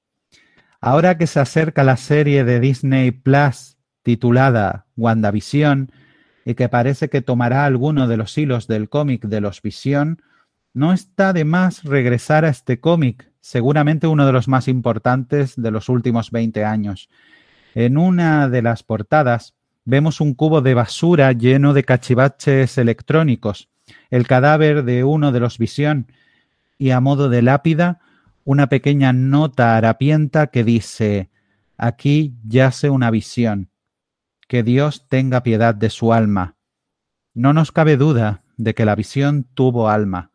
Speaker 3: Ahora que se acerca la serie de Disney Plus titulada WandaVision, y que parece que tomará alguno de los hilos del cómic de los Visión, no está de más regresar a este cómic, seguramente uno de los más importantes de los últimos 20 años. En una de las portadas vemos un cubo de basura lleno de cachivaches electrónicos, el cadáver de uno de los Visión, y a modo de lápida, una pequeña nota harapienta que dice Aquí yace una visión que Dios tenga piedad de su alma. No nos cabe duda de que la visión tuvo alma,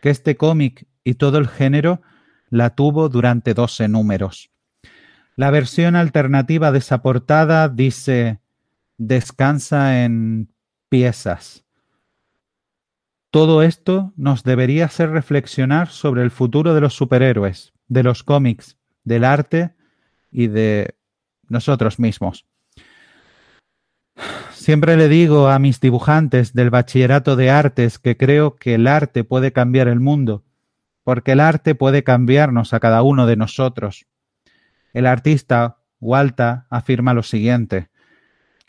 Speaker 3: que este cómic y todo el género la tuvo durante doce números. La versión alternativa de esa portada dice descansa en piezas. Todo esto nos debería hacer reflexionar sobre el futuro de los superhéroes, de los cómics, del arte y de nosotros mismos. Siempre le digo a mis dibujantes del bachillerato de artes que creo que el arte puede cambiar el mundo, porque el arte puede cambiarnos a cada uno de nosotros. El artista, Walta, afirma lo siguiente.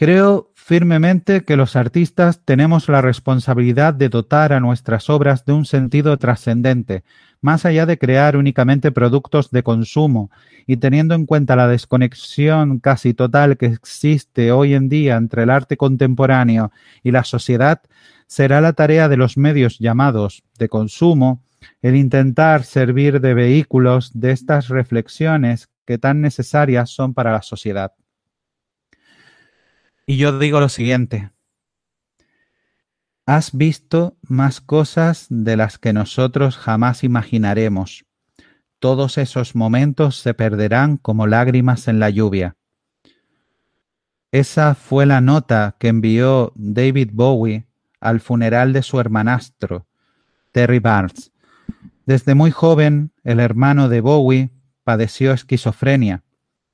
Speaker 3: Creo firmemente que los artistas tenemos la responsabilidad de dotar a nuestras obras de un sentido trascendente, más allá de crear únicamente productos de consumo, y teniendo en cuenta la desconexión casi total que existe hoy en día entre el arte contemporáneo y la sociedad, será la tarea de los medios llamados de consumo el intentar servir de vehículos de estas reflexiones que tan necesarias son para la sociedad. Y yo digo lo siguiente, Has visto más cosas de las que nosotros jamás imaginaremos. Todos esos momentos se perderán como lágrimas en la lluvia. Esa fue la nota que envió David Bowie al funeral de su hermanastro, Terry Barnes. Desde muy joven, el hermano de Bowie padeció esquizofrenia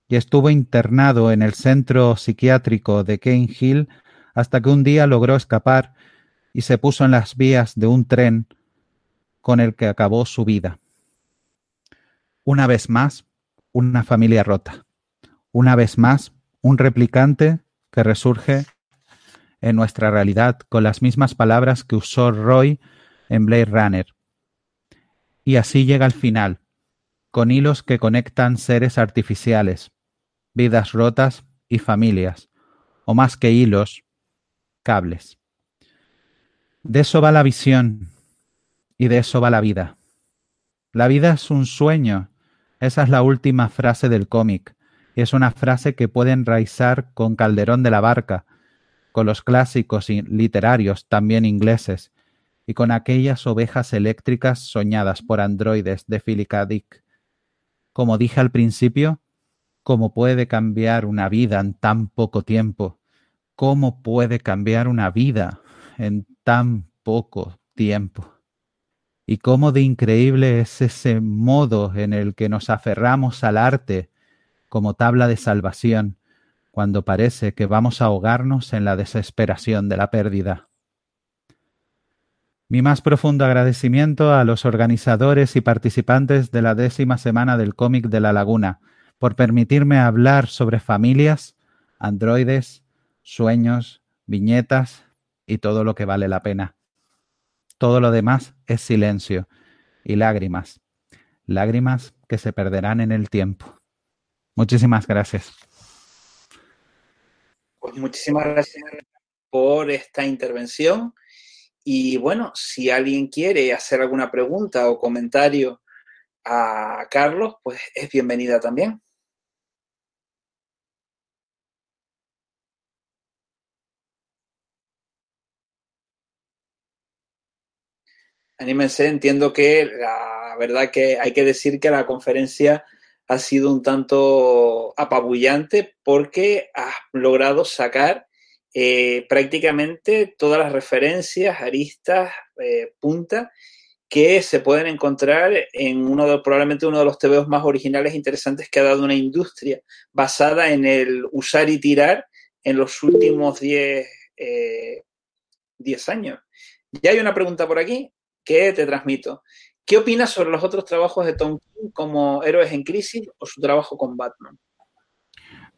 Speaker 3: y estuvo internado en el centro psiquiátrico de Cane Hill hasta que un día logró escapar y se puso en las vías de un tren con el que acabó su vida. Una vez más, una familia rota. Una vez más, un replicante que resurge en nuestra realidad con las mismas palabras que usó Roy en Blade Runner. Y así llega al final, con hilos que conectan seres artificiales, vidas rotas y familias, o más que hilos, cables. De eso va la visión y de eso va la vida. La vida es un sueño. Esa es la última frase del cómic. Y es una frase que puede enraizar con Calderón de la Barca, con los clásicos literarios también ingleses, y con aquellas ovejas eléctricas soñadas por androides de Philip. Dick. Como dije al principio, ¿cómo puede cambiar una vida en tan poco tiempo? ¿Cómo puede cambiar una vida en tan poco tiempo. Y cómo de increíble es ese modo en el que nos aferramos al arte como tabla de salvación cuando parece que vamos a ahogarnos en la desesperación de la pérdida. Mi más profundo agradecimiento a los organizadores y participantes de la décima semana del cómic de la laguna por permitirme hablar sobre familias, androides, sueños, viñetas y todo lo que vale la pena. Todo lo demás es silencio y lágrimas, lágrimas que se perderán en el tiempo. Muchísimas gracias.
Speaker 1: Pues muchísimas gracias por esta intervención Y bueno, si alguien quiere hacer alguna pregunta o comentario a Carlos, pues es bienvenida también. Anímense, entiendo que la verdad que hay que decir que la conferencia ha sido un tanto apabullante porque has logrado sacar eh, prácticamente todas las referencias, aristas, eh, puntas que se pueden encontrar en uno de, probablemente uno de los TVOs más originales e interesantes que ha dado una industria basada en el usar y tirar en los últimos 10 eh, años. Ya hay una pregunta por aquí que te transmito. ¿Qué opinas sobre los otros trabajos de Tom King como Héroes en Crisis o su trabajo con Batman?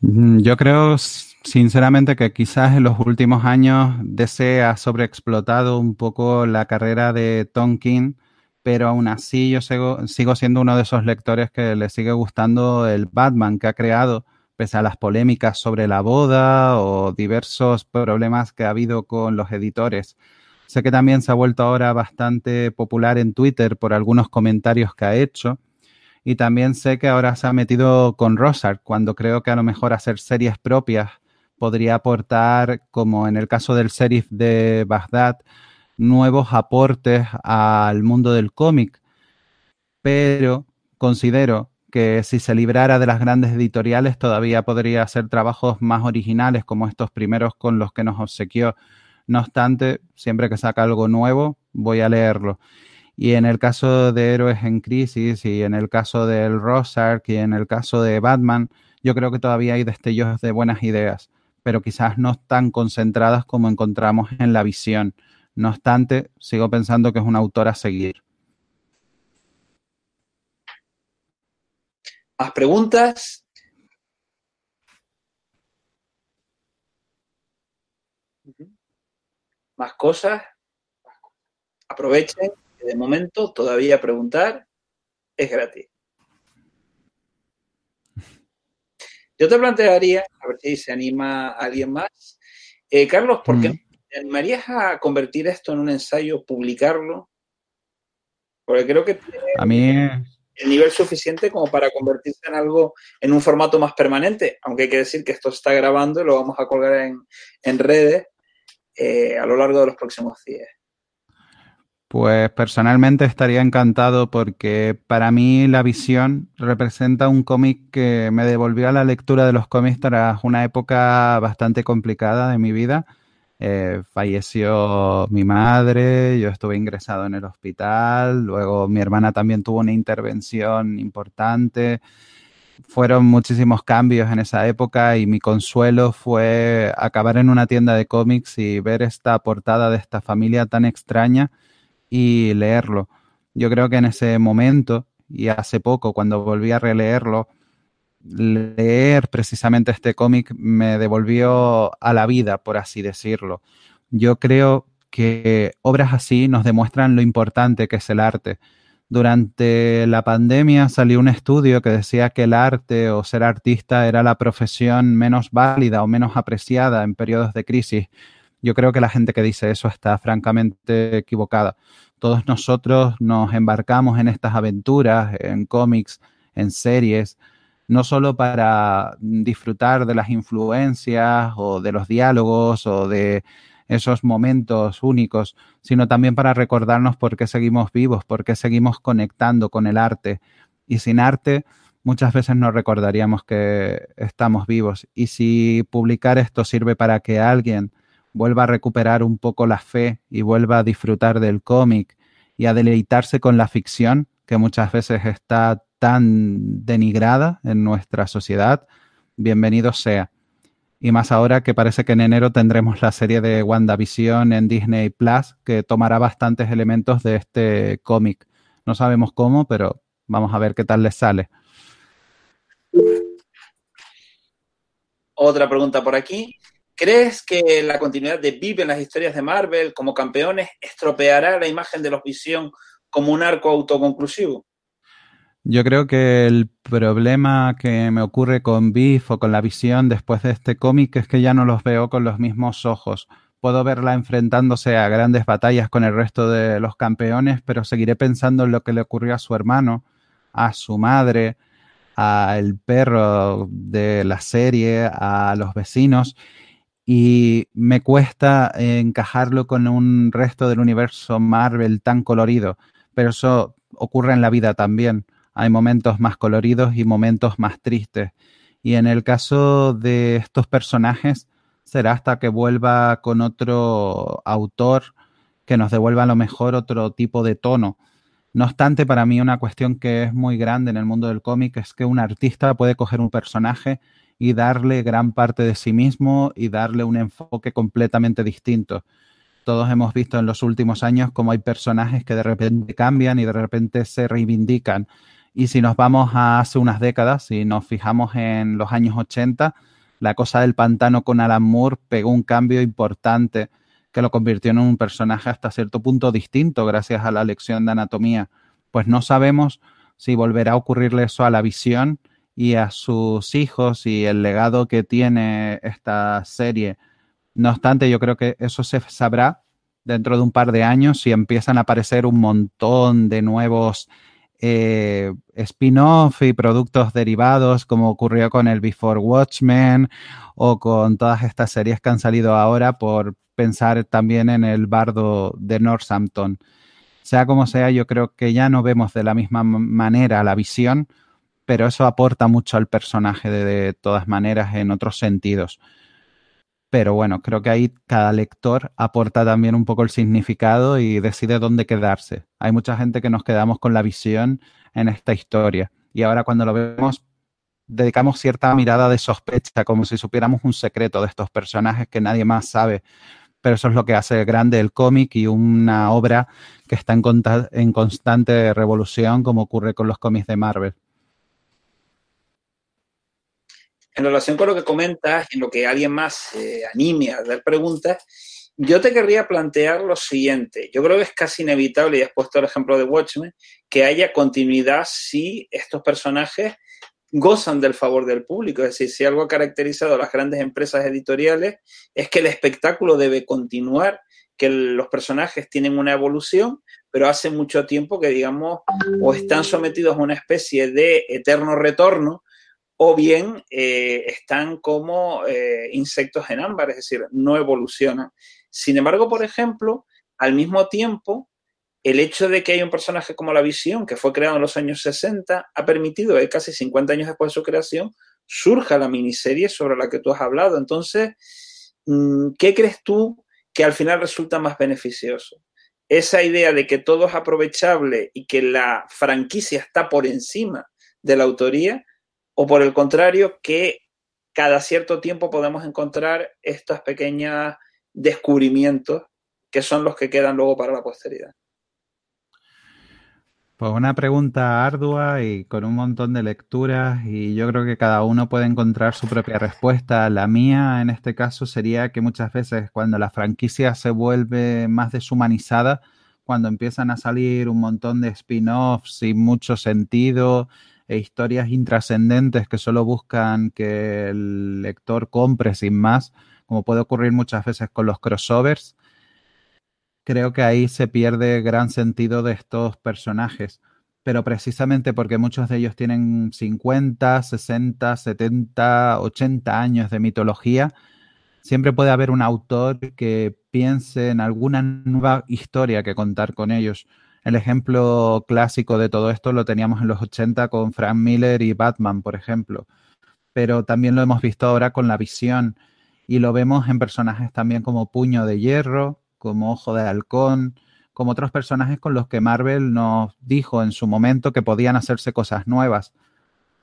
Speaker 3: Mm, yo creo, sinceramente, que quizás en los últimos años DC ha sobreexplotado un poco la carrera de Tom King, pero aún así yo sigo, sigo siendo uno de esos lectores que le sigue gustando el Batman que ha creado, pese a las polémicas sobre la boda o diversos problemas que ha habido con los editores. Sé que también se ha vuelto ahora bastante popular en Twitter por algunos comentarios que ha hecho. Y también sé que ahora se ha metido con Rosar, cuando creo que a lo mejor hacer series propias podría aportar, como en el caso del sheriff de Bagdad, nuevos aportes al mundo del cómic. Pero considero que si se librara de las grandes editoriales todavía podría hacer trabajos más originales como estos primeros con los que nos obsequió no obstante, siempre que saca algo nuevo, voy a leerlo. Y en el caso de Héroes en Crisis y en el caso del Rosark y en el caso de Batman, yo creo que todavía hay destellos de buenas ideas, pero quizás no tan concentradas como encontramos en la visión. No obstante, sigo pensando que es un autor a seguir.
Speaker 1: ¿Más preguntas? Más cosas, aprovechen, de momento todavía preguntar es gratis. Yo te plantearía, a ver si se anima alguien más. Eh, Carlos, ¿por qué mm. te animarías a convertir esto en un ensayo, publicarlo? Porque creo que tiene
Speaker 3: a mí...
Speaker 1: el nivel suficiente como para convertirse en algo, en un formato más permanente, aunque hay que decir que esto está grabando y lo vamos a colgar en, en redes eh, a lo largo de los próximos días?
Speaker 3: Pues personalmente estaría encantado porque para mí La Visión representa un cómic que me devolvió a la lectura de los cómics tras una época bastante complicada de mi vida. Eh, falleció mi madre, yo estuve ingresado en el hospital, luego mi hermana también tuvo una intervención importante fueron muchísimos cambios en esa época y mi consuelo fue acabar en una tienda de cómics y ver esta portada de esta familia tan extraña y leerlo. Yo creo que en ese momento y hace poco, cuando volví a releerlo, leer precisamente este cómic me devolvió a la vida, por así decirlo. Yo creo que obras así nos demuestran lo importante que es el arte durante la pandemia salió un estudio que decía que el arte o ser artista era la profesión menos válida o menos apreciada en periodos de crisis. Yo creo que la gente que dice eso está francamente equivocada. Todos nosotros nos embarcamos en estas aventuras, en cómics, en series, no solo para disfrutar de las influencias o de los diálogos o de esos momentos únicos, sino también para recordarnos por qué seguimos vivos, por qué seguimos conectando con el arte. Y sin arte, muchas veces no recordaríamos que estamos vivos. Y si publicar esto sirve para que alguien vuelva a recuperar un poco la fe y vuelva a disfrutar del cómic y a deleitarse con la ficción, que muchas veces está tan denigrada en nuestra sociedad, bienvenido sea. Y más ahora que parece que en enero tendremos la serie de WandaVision en Disney Plus, que tomará bastantes elementos de este cómic. No sabemos cómo, pero vamos a ver qué tal les sale.
Speaker 1: Otra pregunta por aquí. ¿Crees que la continuidad de Vive en las historias de Marvel como campeones estropeará la imagen de los Visión como un arco autoconclusivo?
Speaker 3: Yo creo que el problema que me ocurre con Beef o con la visión después de este cómic es que ya no los veo con los mismos ojos. puedo verla enfrentándose a grandes batallas con el resto de los campeones, pero seguiré pensando en lo que le ocurrió a su hermano, a su madre, al perro de la serie, a los vecinos, y me cuesta encajarlo con un resto del universo Marvel tan colorido, pero eso ocurre en la vida también. Hay momentos más coloridos y momentos más tristes. Y en el caso de estos personajes, será hasta que vuelva con otro autor que nos devuelva a lo mejor otro tipo de tono. No obstante, para mí una cuestión que es muy grande en el mundo del cómic es que un artista puede coger un personaje y darle gran parte de sí mismo y darle un enfoque completamente distinto. Todos hemos visto en los últimos años cómo hay personajes que de repente cambian y de repente se reivindican. Y si nos vamos a hace unas décadas, si nos fijamos en los años 80, la cosa del pantano con Alan Moore pegó un cambio importante que lo convirtió en un personaje hasta cierto punto distinto gracias a la lección de anatomía. Pues no sabemos si volverá a ocurrirle eso a la visión y a sus hijos y el legado que tiene esta serie. No obstante, yo creo que eso se sabrá dentro de un par de años si empiezan a aparecer un montón de nuevos eh, spin-off y productos derivados, como ocurrió con el Before Watchmen o con todas estas series que han salido ahora por pensar también en el bardo de Northampton. Sea como sea, yo creo que ya no vemos de la misma manera la visión, pero eso aporta mucho al personaje de todas maneras en otros sentidos. Pero bueno, creo que ahí cada lector aporta también un poco el significado y decide dónde quedarse. Hay mucha gente que nos quedamos con la visión en esta historia. Y ahora cuando lo vemos, dedicamos cierta mirada de sospecha, como si supiéramos un secreto de estos personajes que nadie más sabe. Pero eso es lo que hace grande el cómic y una obra que está en, constante revolución, como ocurre con los cómics de Marvel.
Speaker 1: En relación con lo que comentas, en lo que alguien más se anime a dar preguntas, yo te querría plantear lo siguiente. Yo creo que es casi inevitable, y has puesto el ejemplo de Watchmen, que haya continuidad si estos personajes gozan del favor del público. Es decir, si algo ha caracterizado a las grandes empresas editoriales es que el espectáculo debe continuar, que los personajes tienen una evolución, pero hace mucho tiempo que, digamos, o están sometidos a una especie de eterno retorno o bien eh, están como eh, insectos en ámbar, es decir, no evolucionan. Sin embargo, por ejemplo, al mismo tiempo, el hecho de que hay un personaje como la Visión, que fue creado en los años 60, ha permitido que casi 50 años después de su creación surja la miniserie sobre la que tú has hablado. Entonces, mm, ¿qué crees tú que al final resulta más beneficioso? Esa idea de que todo es aprovechable y que la franquicia está por encima de la autoría, o por el contrario, que cada cierto tiempo podemos encontrar estos pequeños descubrimientos que son los que quedan luego para la posteridad.
Speaker 3: Pues una pregunta ardua y con un montón de lecturas y yo creo que cada uno puede encontrar su propia respuesta. La mía en este caso sería que muchas veces cuando la franquicia se vuelve más deshumanizada, cuando empiezan a salir un montón de spin-offs sin mucho sentido, e historias intrascendentes que solo buscan que el lector compre sin más, como puede ocurrir muchas veces con los crossovers, creo que ahí se pierde gran sentido de estos personajes. Pero precisamente porque muchos de ellos tienen 50, 60, 70, 80 años de mitología, siempre puede haber un autor que piense en alguna nueva historia que contar con ellos. El ejemplo clásico de todo esto lo teníamos en los 80 con Frank Miller y Batman, por ejemplo. Pero también lo hemos visto ahora con La Visión y lo vemos en personajes también como Puño de Hierro, como Ojo de Halcón, como otros personajes con los que Marvel nos dijo en su momento que podían hacerse cosas nuevas.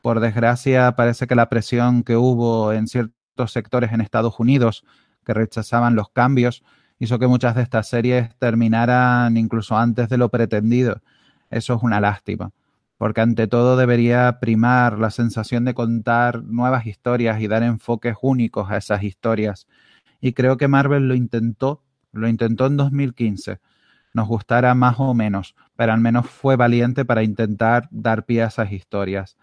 Speaker 3: Por desgracia, parece que la presión que hubo en ciertos sectores en Estados Unidos que rechazaban los cambios hizo que muchas de estas series terminaran incluso antes de lo pretendido. Eso es una lástima, porque ante todo debería primar la sensación de contar nuevas historias y dar enfoques únicos a esas historias. Y creo que Marvel lo intentó, lo intentó en 2015. Nos gustara más o menos, pero al menos fue valiente para intentar dar pie a esas historias.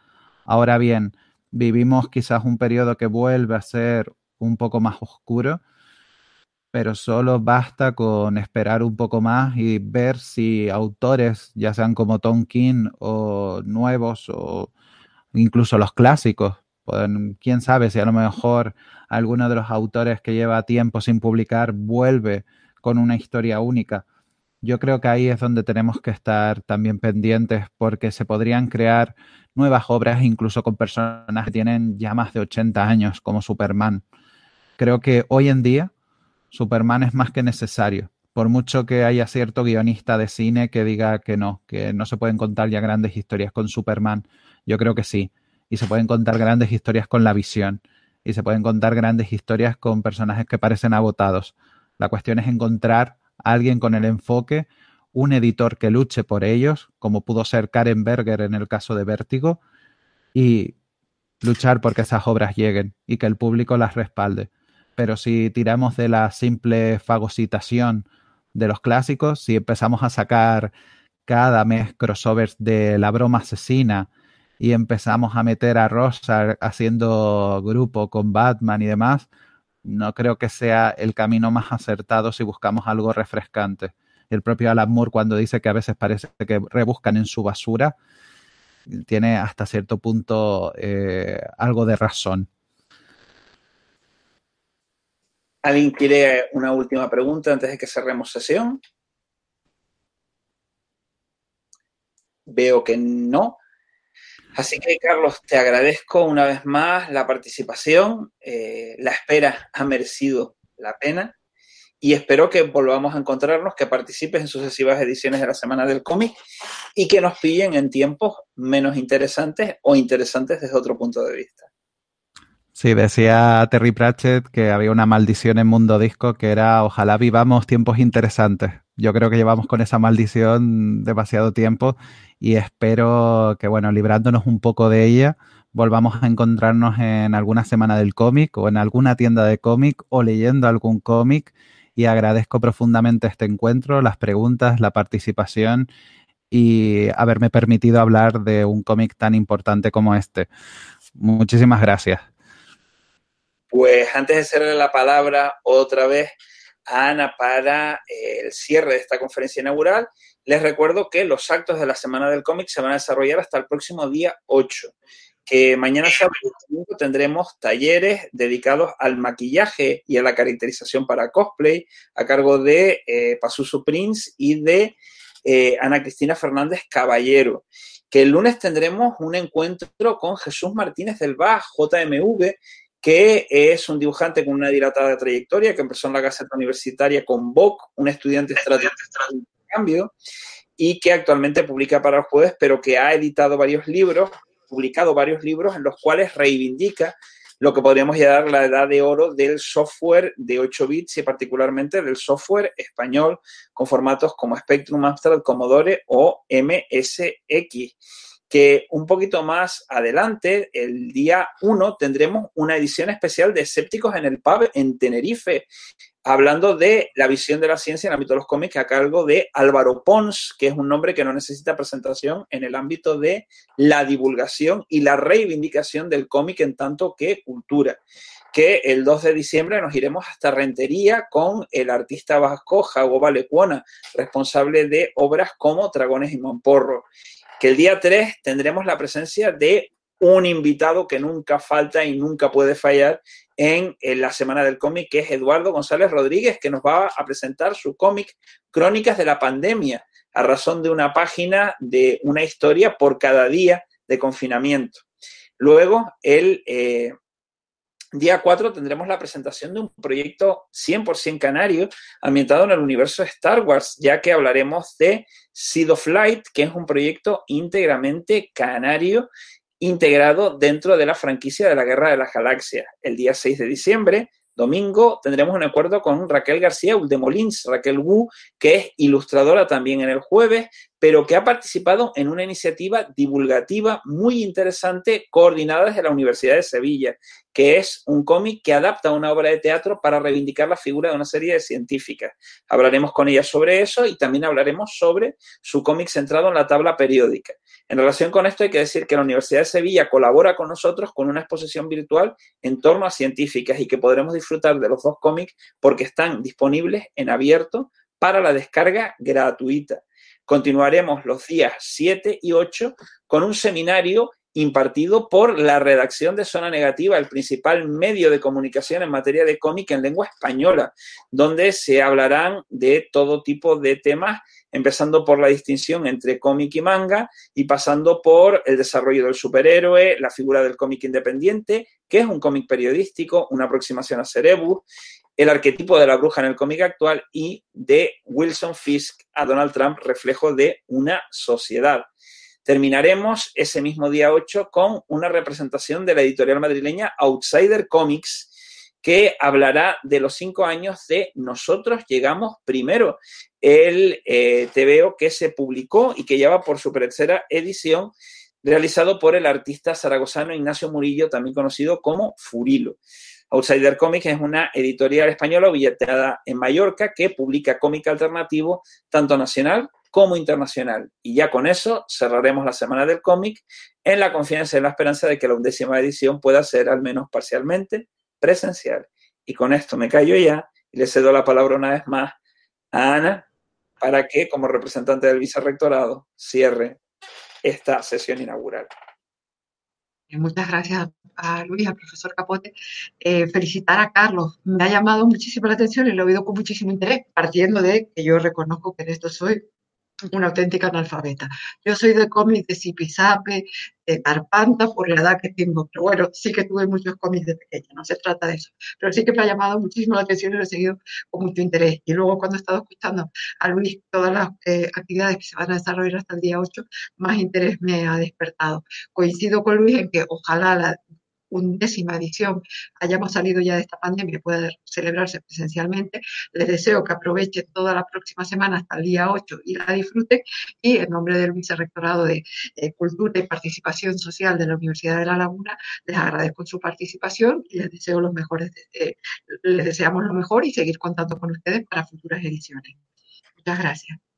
Speaker 3: Ahora bien, vivimos quizás un periodo que vuelve a ser un poco más oscuro pero solo basta con esperar un poco más y ver si autores, ya sean como Tom King o nuevos o incluso los clásicos, pueden, quién sabe si a lo mejor alguno de los autores que lleva tiempo sin publicar vuelve con una historia única. Yo creo que ahí es donde tenemos que estar también pendientes porque se podrían crear nuevas obras incluso con personas que tienen ya más de 80 años como Superman. Creo que hoy en día Superman es más que necesario. Por mucho que haya cierto guionista de cine que diga que no, que no se pueden contar ya grandes historias con Superman, yo creo que sí. Y se pueden contar grandes historias con la visión. Y se pueden contar grandes historias con personajes que parecen agotados. La cuestión es encontrar a alguien con el enfoque, un editor que luche por ellos, como pudo ser Karen Berger en el caso de Vértigo, y luchar porque esas obras lleguen y que el público las respalde pero si tiramos de la simple fagocitación de los clásicos, si empezamos a sacar cada mes crossovers de la broma asesina y empezamos a meter a Rosa haciendo grupo con Batman y demás, no creo que sea el camino más acertado si buscamos algo refrescante. El propio Alan Moore cuando dice que a veces parece que rebuscan en su basura, tiene hasta cierto punto eh, algo de razón.
Speaker 1: ¿Alguien quiere una última pregunta antes de que cerremos sesión? Veo que no. Así que, Carlos, te agradezco una vez más la participación. Eh, la espera ha merecido la pena y espero que volvamos a encontrarnos, que participes en sucesivas ediciones de la Semana del Cómic y que nos pillen en tiempos menos interesantes o interesantes desde otro punto de vista.
Speaker 3: Sí, decía Terry Pratchett que había una maldición en Mundo Disco que era ojalá vivamos tiempos interesantes. Yo creo que llevamos con esa maldición demasiado tiempo y espero que, bueno, librándonos un poco de ella, volvamos a encontrarnos en alguna semana del cómic o en alguna tienda de cómic o leyendo algún cómic y agradezco profundamente este encuentro, las preguntas, la participación y haberme permitido hablar de un cómic tan importante como este. Muchísimas gracias.
Speaker 1: Pues antes de cerrar la palabra otra vez a Ana para eh, el cierre de esta conferencia inaugural, les recuerdo que los actos de la Semana del Cómic se van a desarrollar hasta el próximo día 8 que mañana sábado tendremos talleres dedicados al maquillaje y a la caracterización para cosplay a cargo de eh, Prince y de eh, Ana Cristina Fernández Caballero. Que el lunes tendremos un encuentro con Jesús Martínez del Baj, JMV, que es un dibujante con una dilatada trayectoria, que empezó en la Gaceta Universitaria con Boc, un estudiante estratégico de cambio, y que actualmente publica para el jueves, pero que ha editado varios libros, publicado varios libros en los cuales reivindica lo que podríamos llamar la edad de oro del software de 8 bits y particularmente del software español con formatos como Spectrum, Amstrad, Commodore o MSX que un poquito más adelante, el día 1, tendremos una edición especial de Escépticos en el Pub en Tenerife, hablando de la visión de la ciencia en el ámbito de los cómics a cargo de Álvaro Pons, que es un nombre que no necesita presentación en el ámbito de la divulgación y la reivindicación del cómic en tanto que cultura que el 2 de diciembre nos iremos hasta Rentería con el artista vasco Jago Valecuona, responsable de obras como Dragones y Monporro que el día 3 tendremos la presencia de un invitado que nunca falta y nunca puede fallar en, la Semana del Cómic, que es Eduardo González Rodríguez, que nos va a presentar su cómic Crónicas de la Pandemia, a razón de una página de una historia por cada día de confinamiento. Luego, el eh, Día 4 tendremos la presentación de un proyecto 100% canario ambientado en el universo de Star Wars, ya que hablaremos de Seed of Light, que es un proyecto íntegramente canario integrado dentro de la franquicia de la Guerra de las Galaxias. El día 6 de diciembre, domingo, tendremos un acuerdo con Raquel García Uldemolins, Raquel Wu, que es ilustradora también en el jueves, pero que ha participado en una iniciativa divulgativa muy interesante coordinada desde la Universidad de Sevilla, que es un cómic que adapta una obra de teatro para reivindicar la figura de una serie de científicas. Hablaremos con ella sobre eso y también hablaremos sobre su cómic centrado en la tabla periódica. En relación con esto hay que decir que la Universidad de Sevilla colabora con nosotros con una exposición virtual en torno a científicas y que podremos disfrutar de los dos cómics porque están disponibles en abierto para la descarga gratuita. Continuaremos los días 7 y 8 con un seminario impartido por la redacción de Zona Negativa, el principal medio de comunicación en materia de cómic en lengua española, donde se hablarán de todo tipo de temas, empezando por la distinción entre cómic y manga y pasando por el desarrollo del superhéroe, la figura del cómic independiente, que es un cómic periodístico, una aproximación a Cerebus, el arquetipo de la bruja en el cómic actual y de Wilson Fisk a Donald Trump, reflejo de una sociedad. Terminaremos ese mismo día 8 con una representación de la editorial madrileña Outsider Comics, que hablará de los cinco años de Nosotros Llegamos Primero, el eh, TVO que se publicó y que lleva por su tercera edición, realizado por el artista zaragozano Ignacio Murillo, también conocido como Furilo. Outsider Comics es una editorial española billeteada en Mallorca que publica cómic alternativo tanto nacional como internacional. Y ya con eso cerraremos la semana del cómic en la confianza y la esperanza de que la undécima edición pueda ser al menos parcialmente presencial. Y con esto me callo ya y le cedo la palabra una vez más a Ana para que, como representante del vicerrectorado, cierre esta sesión inaugural.
Speaker 2: Muchas gracias a Luis, al profesor Capote. Eh, felicitar a Carlos. Me ha llamado muchísimo la atención y lo he oído con muchísimo interés, partiendo de que yo reconozco que en esto soy una auténtica analfabeta. Yo soy de cómics de Zipizape, de Carpanta, por la edad que tengo, pero bueno, sí que tuve muchos cómics de pequeña, no se trata de eso. Pero sí que me ha llamado muchísimo la atención y lo he seguido con mucho interés. Y luego cuando he estado escuchando a Luis todas las eh, actividades que se van a desarrollar hasta el día 8, más interés me ha despertado. Coincido con Luis en que ojalá la undécima edición hayamos salido ya de esta pandemia pueda celebrarse presencialmente. Les deseo que aprovechen toda la próxima semana hasta el día 8 y la disfruten. Y en nombre del Vicerrectorado de eh, Cultura y Participación Social de la Universidad de La Laguna, les agradezco su participación y les deseo los mejores, eh, les deseamos lo mejor y seguir contando con ustedes para futuras ediciones. Muchas gracias.